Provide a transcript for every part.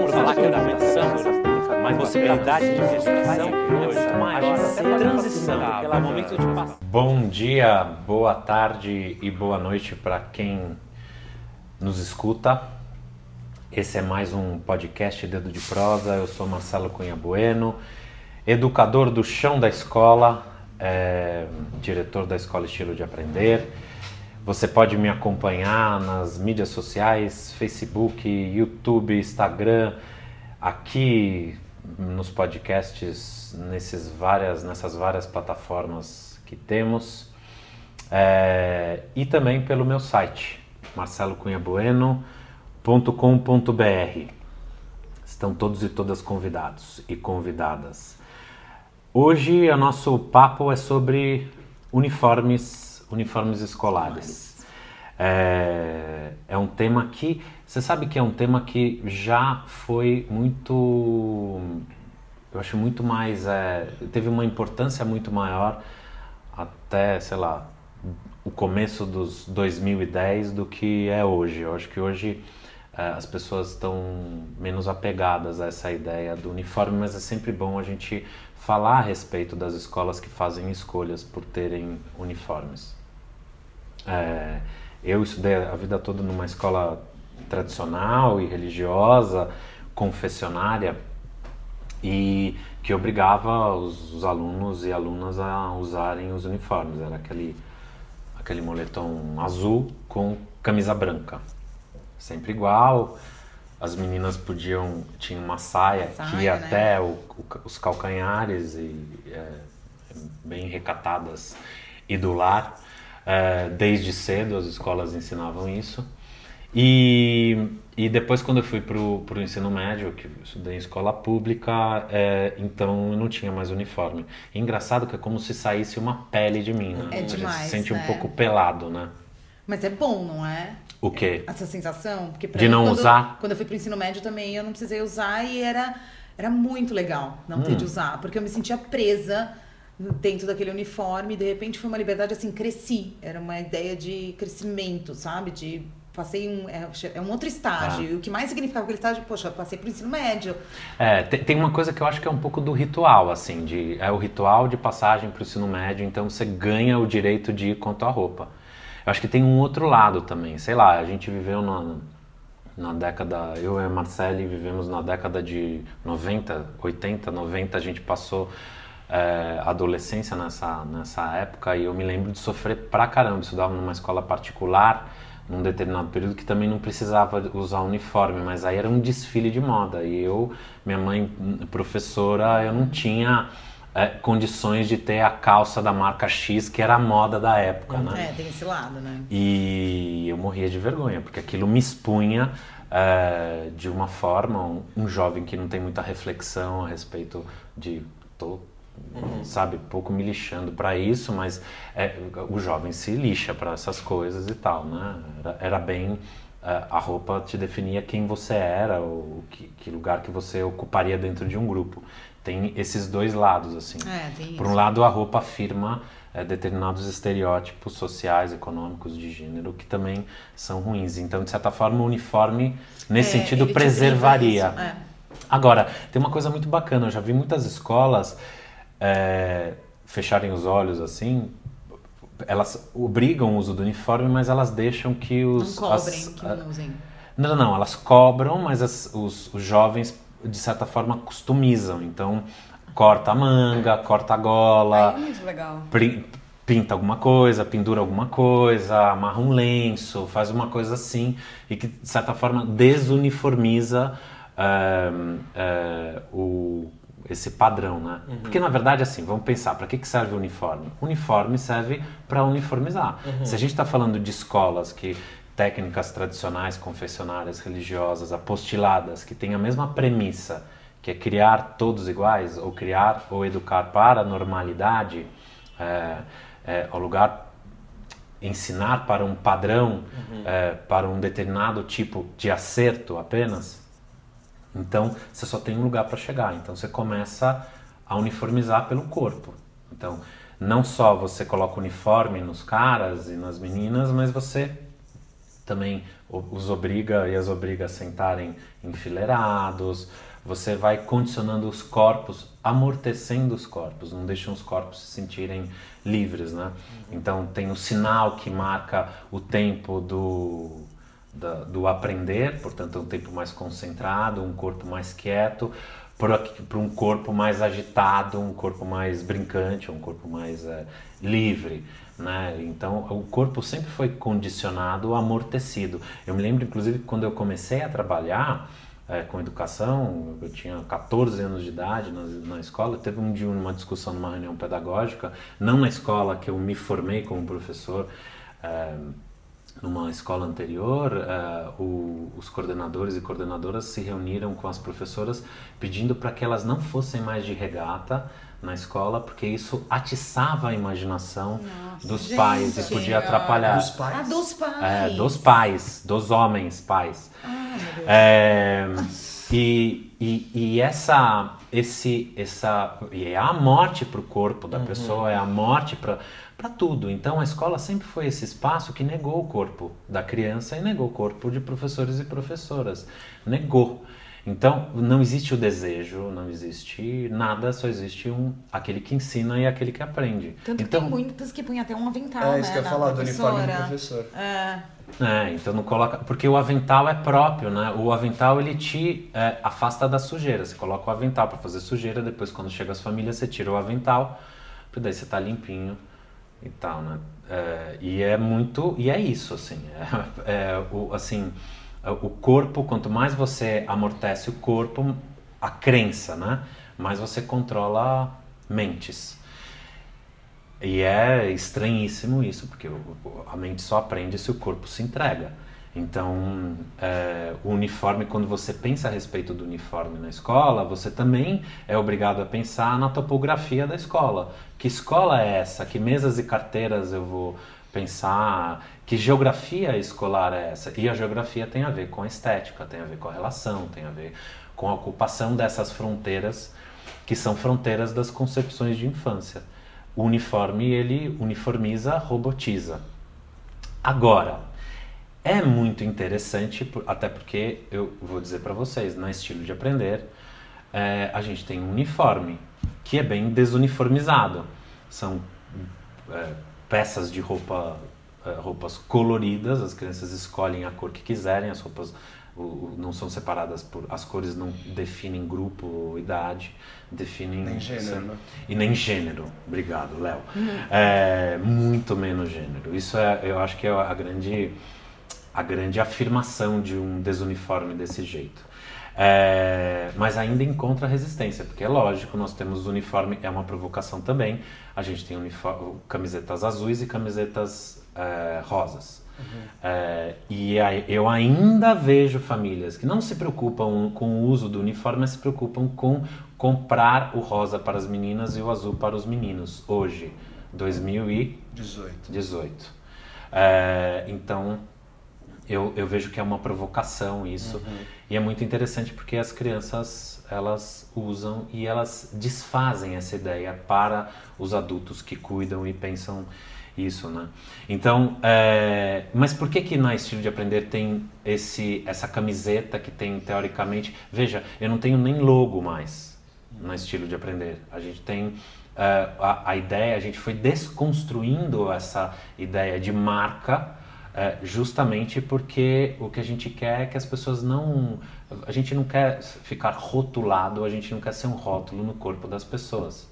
vamos falar que é adaptação, mas possibilidade de gestação é muito maior. Até transição, pelo momento de passar. Bom dia, boa tarde e boa noite para quem nos escuta. Esse é mais um podcast Dedo de Prosa. Eu sou Marcelo Cunha Bueno, educador do chão da escola, é, diretor da Escola Estilo de Aprender. Você pode me acompanhar nas mídias sociais, Facebook, YouTube, Instagram, aqui nos podcasts, nesses várias, nessas várias plataformas que temos, é, e também pelo meu site, marcelocunhabueno.com.br. Estão todos e todas convidados e convidadas. Hoje o nosso papo é sobre uniformes, uniformes escolares. É, é um tema que você sabe que é um tema que já foi muito, eu acho muito mais, é, teve uma importância muito maior até, sei lá, o começo dos 2010 do que é hoje. Eu acho que hoje é, as pessoas estão menos apegadas a essa ideia do uniforme, mas é sempre bom a gente falar a respeito das escolas que fazem escolhas por terem uniformes. É, eu estudei a vida toda numa escola tradicional e religiosa, confessionária, e que obrigava os, os, alunos e alunas a usarem os uniformes. Era aquele, aquele moletom azul com camisa branca, sempre igual as meninas podiam tinha uma saia, saia que ia né? até o, o, os calcanhares e é, bem recatadas e do lar é, desde cedo as escolas ensinavam isso e, e depois quando eu fui para o ensino médio que eu estudei em escola pública é, então eu não tinha mais uniforme engraçado que é como se saísse uma pele de mim né? é demais, a gente se sente né? um pouco pelado né mas é bom não é o quê? Essa sensação. Porque de não quando, usar? Quando eu fui pro ensino médio também, eu não precisei usar e era, era muito legal não hum. ter de usar. Porque eu me sentia presa dentro daquele uniforme de repente foi uma liberdade assim, cresci. Era uma ideia de crescimento, sabe? De passei um é, é um outro estágio. Ah. E o que mais significava aquele estágio, poxa, eu passei pro ensino médio. É, tem, tem, uma coisa que eu acho que é um pouco do ritual, assim, de é o ritual de passagem pro ensino médio, então você ganha o direito de ir a tua roupa. Eu acho que tem um outro lado também. Sei lá, a gente viveu na, na década. Eu e a Marcele vivemos na década de 90, 80, 90. A gente passou é, adolescência nessa, nessa época e eu me lembro de sofrer pra caramba. Eu estudava numa escola particular num determinado período que também não precisava usar uniforme, mas aí era um desfile de moda. E eu, minha mãe, professora, eu não tinha é, condições de ter a calça da marca X, que era a moda da época, né? É, tem esse lado, né? E eu morria de vergonha, porque aquilo me expunha é, de uma forma, um, um, jovem que não tem muita reflexão a respeito de... Tô, uhum. sabe, pouco me lixando para isso, mas é, o jovem se lixa para essas coisas e tal, né? Era, era bem é, a roupa te definia quem você era, ou que, que, lugar que você ocuparia dentro de um grupo tem esses dois lados assim. É, Por um lado, a roupa afirma é, determinados estereótipos sociais, econômicos de gênero que também são ruins. Então, de certa forma, o uniforme nesse é, sentido preservaria. É. Agora, tem uma coisa muito bacana. Eu já vi muitas escolas é, fecharem os olhos assim. Elas obrigam o uso do uniforme, mas elas deixam que os não cobrem, as, que não usem. Não, não, elas cobram, mas as, os, os jovens de certa forma customizam. Então, corta a manga, corta a gola. Ai, muito legal. Pinta alguma coisa, pendura alguma coisa, amarra um lenço, faz uma coisa assim e que de certa forma desuniformiza uh, uh, o, esse padrão, né? Uhum. Porque na verdade, assim, vamos pensar, para que, que serve o uniforme? O uniforme serve para uniformizar. Uhum. Se a gente está falando de escolas que técnicas tradicionais, confessionárias, religiosas, apostiladas, que têm a mesma premissa, que é criar todos iguais, ou criar ou educar para a normalidade, é, é, o lugar ensinar para um padrão, uhum. é, para um determinado tipo de acerto apenas, então você só tem um lugar para chegar. Então você começa a uniformizar pelo corpo. Então não só você coloca uniforme nos caras e nas meninas, mas você também os obriga e as obriga a sentarem enfileirados. Você vai condicionando os corpos, amortecendo os corpos, não deixam os corpos se sentirem livres, né? Então tem o sinal que marca o tempo do, da, do aprender, portanto um tempo mais concentrado, um corpo mais quieto, para um corpo mais agitado, um corpo mais brincante, um corpo mais é, livre. Né? Então, o corpo sempre foi condicionado, amortecido. Eu me lembro, inclusive, quando eu comecei a trabalhar é, com educação, eu tinha 14 anos de idade na, na escola, teve um dia uma discussão numa reunião pedagógica, não na escola que eu me formei como professor, é, numa escola anterior, uh, o, os coordenadores e coordenadoras se reuniram com as professoras pedindo para que elas não fossem mais de regata na escola, porque isso atiçava a imaginação Nossa, dos gente, pais e podia atrapalhar. Dos pais? Ah, dos pais. É, dos pais, dos homens pais. Ah, é, e, e, e, essa, esse, essa, e é a morte para o corpo da uhum. pessoa, é a morte para para tudo. Então a escola sempre foi esse espaço que negou o corpo da criança e negou o corpo de professores e professoras. Negou. Então não existe o desejo, não existe nada, só existe um aquele que ensina e aquele que aprende. Tanto então, que tem muitas que põem até um avental, é, isso né, que eu ia falar do uniforme do professor. É. É, então não coloca. Porque o avental é próprio, né? O avental ele te é, afasta da sujeira. Você coloca o avental para fazer sujeira, depois quando chega as famílias você tira o avental, porque daí você tá limpinho e tal, né? É, e é muito, e é isso, assim, é, é, o, assim, o corpo, quanto mais você amortece o corpo, a crença, né? Mais você controla mentes. E é estranhíssimo isso, porque a mente só aprende se o corpo se entrega. Então, é, o uniforme, quando você pensa a respeito do uniforme na escola, você também é obrigado a pensar na topografia da escola. Que escola é essa? Que mesas e carteiras eu vou pensar? Que geografia escolar é essa? E a geografia tem a ver com a estética, tem a ver com a relação, tem a ver com a ocupação dessas fronteiras, que são fronteiras das concepções de infância. O uniforme, ele uniformiza, robotiza. Agora, é muito interessante, até porque eu vou dizer para vocês, no estilo de aprender, é, a gente tem um uniforme que é bem desuniformizado. São é, peças de roupa, roupas coloridas, as crianças escolhem a cor que quiserem, as roupas o, não são separadas por. As cores não definem grupo ou idade, definem. Nem gênero, né? E nem gênero. Obrigado, Léo. Uhum. É, muito menos gênero. Isso é, eu acho que é a grande a grande afirmação de um desuniforme desse jeito. É, mas ainda encontra resistência, porque é lógico, nós temos uniforme, é uma provocação também. A gente tem uniforme, camisetas azuis e camisetas é, rosas. Uhum. É, e eu ainda vejo famílias que não se preocupam com o uso do uniforme, mas se preocupam com comprar o rosa para as meninas e o azul para os meninos, hoje, 2018. 18. É, então, eu, eu vejo que é uma provocação isso. Uhum. E é muito interessante porque as crianças elas usam e elas desfazem essa ideia para os adultos que cuidam e pensam isso, né? Então, é... mas por que que na estilo de aprender tem esse essa camiseta que tem teoricamente? Veja, eu não tenho nem logo mais no estilo de aprender. A gente tem uh, a, a ideia, a gente foi desconstruindo essa ideia de marca é, justamente porque o que a gente quer é que as pessoas não. A gente não quer ficar rotulado, a gente não quer ser um rótulo no corpo das pessoas,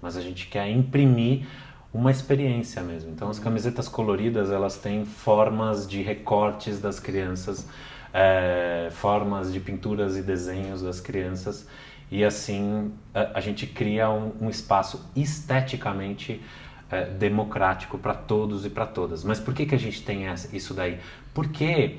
mas a gente quer imprimir uma experiência mesmo. Então, as camisetas coloridas elas têm formas de recortes das crianças, é, formas de pinturas e desenhos das crianças, e assim a, a gente cria um, um espaço esteticamente é, democrático para todos e para todas. Mas por que, que a gente tem essa, isso daí? Porque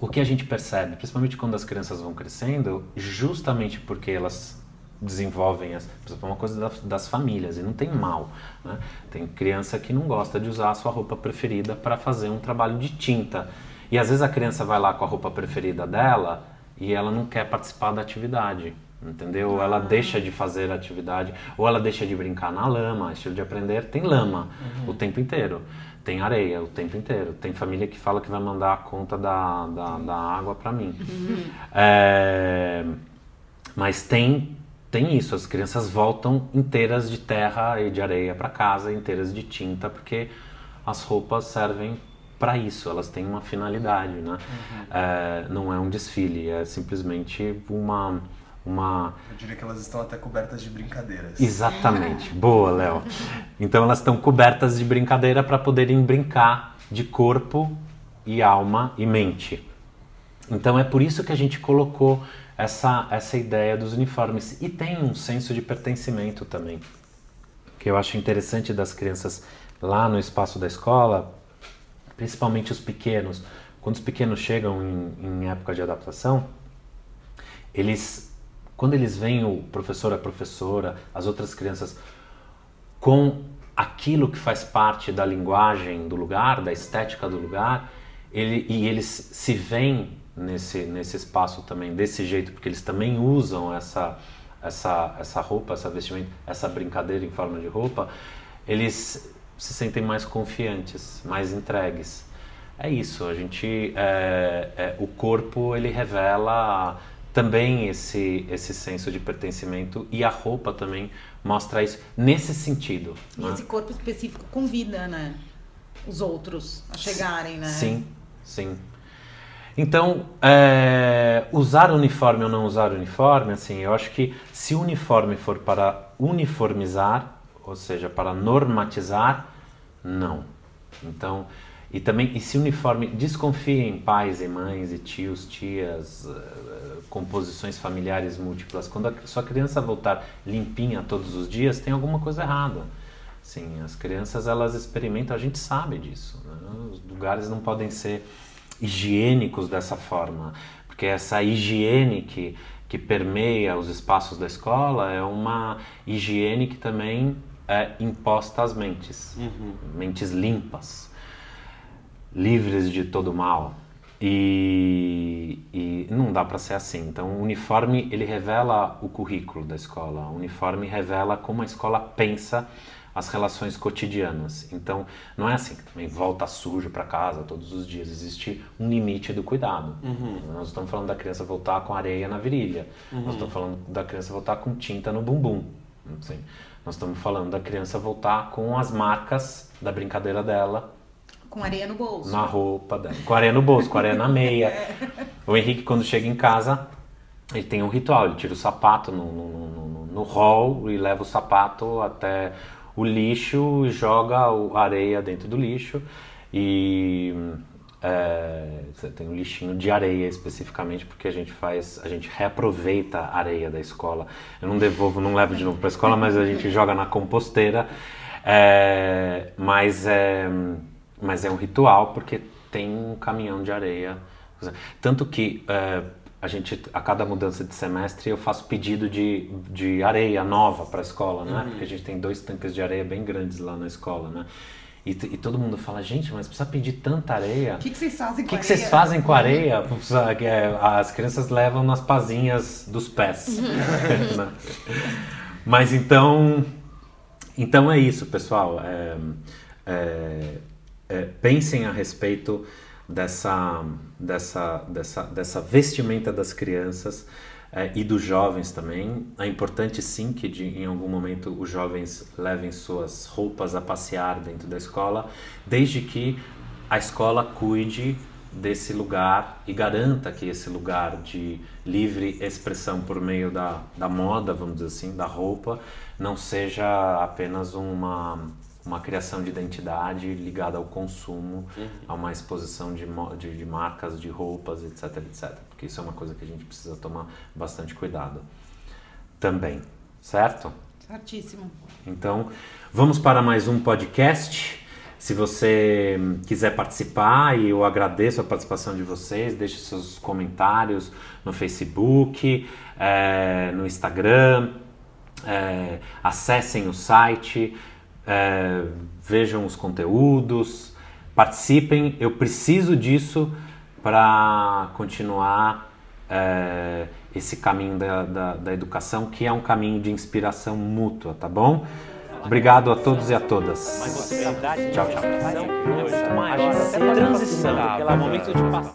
o que a gente percebe, principalmente quando as crianças vão crescendo, justamente porque elas desenvolvem as, uma coisa das, das famílias e não tem mal né? tem criança que não gosta de usar a sua roupa preferida para fazer um trabalho de tinta e às vezes a criança vai lá com a roupa preferida dela e ela não quer participar da atividade entendeu? Ela deixa de fazer atividade, ou ela deixa de brincar na lama. Estilo de aprender tem lama uhum. o tempo inteiro, tem areia o tempo inteiro. Tem família que fala que vai mandar a conta da, da, da água para mim. Uhum. É, mas tem tem isso, as crianças voltam inteiras de terra e de areia para casa, inteiras de tinta, porque as roupas servem para isso, elas têm uma finalidade, né? Uhum. É, não é um desfile, é simplesmente uma uma. Eu diria que elas estão até cobertas de brincadeiras. Exatamente. Boa, Léo. Então elas estão cobertas de brincadeira para poderem brincar de corpo e alma e mente. Então é por isso que a gente colocou essa, essa ideia dos uniformes. E tem um senso de pertencimento também, que eu acho interessante das crianças lá no espaço da escola, principalmente os pequenos. Quando os pequenos chegam em, em época de adaptação, eles quando eles veem o professor, a professora, as outras crianças com aquilo que faz parte da linguagem do lugar, da estética do lugar, ele, e eles se veem nesse, nesse espaço também desse jeito, porque eles também usam essa, essa, essa roupa, essa vestimenta, essa brincadeira em forma de roupa, eles se sentem mais confiantes, mais entregues. É isso, a gente, é, é, o corpo ele revela também esse, esse senso de pertencimento e a roupa também mostra isso nesse sentido. E né? esse corpo específico convida, né? Os outros a chegarem, né? Sim, sim. Então, é, usar uniforme ou não usar uniforme, assim, eu acho que se o uniforme for para uniformizar, ou seja, para normatizar, não. Então, e também, e se uniforme, desconfie em pais e mães e tios, tias, uh, composições familiares múltiplas. Quando a sua criança voltar limpinha todos os dias, tem alguma coisa errada. Sim, as crianças elas experimentam, a gente sabe disso. Né? Os lugares não podem ser higiênicos dessa forma, porque essa higiene que, que permeia os espaços da escola é uma higiene que também é imposta às mentes, uhum. mentes limpas livres de todo mal. E, e não dá para ser assim. Então, o uniforme ele revela o currículo da escola. O uniforme revela como a escola pensa as relações cotidianas. Então, não é assim, também volta sujo para casa todos os dias. Existe um limite do cuidado. Uhum. Nós estamos falando da criança voltar com areia na virilha. Uhum. Nós estamos falando da criança voltar com tinta no bumbum. Assim. Nós estamos falando da criança voltar com as marcas da brincadeira dela com areia no bolso. Na roupa dela. Com areia no bolso, com areia na meia. É. O Henrique, quando chega em casa, ele tem um ritual. Ele tira o sapato no, no, no, no hall e leva o sapato até o lixo joga a areia dentro do lixo. E é, tem um lixinho de areia especificamente porque a gente faz, a gente reaproveita a areia da escola. Eu não devolvo, não levo de novo para a escola, mas a gente joga na composteira. É, mas é, mas é um ritual porque tem um caminhão de areia. Tanto que é, a gente, a cada mudança de semestre, eu faço pedido de, de areia nova para a escola, né? Uhum. Porque a gente tem dois tanques de areia bem grandes lá na escola, né? E, e, todo mundo fala, gente, mas precisa pedir tanta areia. O que, que, vocês fazem com que areia? O que vocês fazem com areia? É, as crianças levam nas pazinhas dos pés. Né? mas então, então é isso, pessoal. É, é, é, pensem a respeito dessa, dessa, dessa, dessa vestimenta das crianças é, e dos jovens também. É importante sim que de, em algum momento os jovens levem suas roupas a passear dentro da escola, desde que a escola cuide desse lugar e garanta que esse lugar de livre expressão por meio da, da moda, vamos dizer assim, da roupa, não seja apenas uma uma criação de identidade ligada ao consumo, uhum. a uma exposição de, de, de, marcas, de roupas, etc, etc. Porque isso é uma coisa que a gente precisa tomar bastante cuidado também, certo? Certíssimo. Então, vamos para mais um podcast. Se você quiser participar, e eu agradeço a participação de vocês, deixe seus comentários no Facebook, é, no Instagram, é, acessem o site, é, vejam os conteúdos, participem. Eu preciso disso para continuar é, esse caminho da, da, da educação, que é um caminho de inspiração mútua, tá bom? Obrigado a todos e a todas. Tchau, tchau. transição, momento de passar.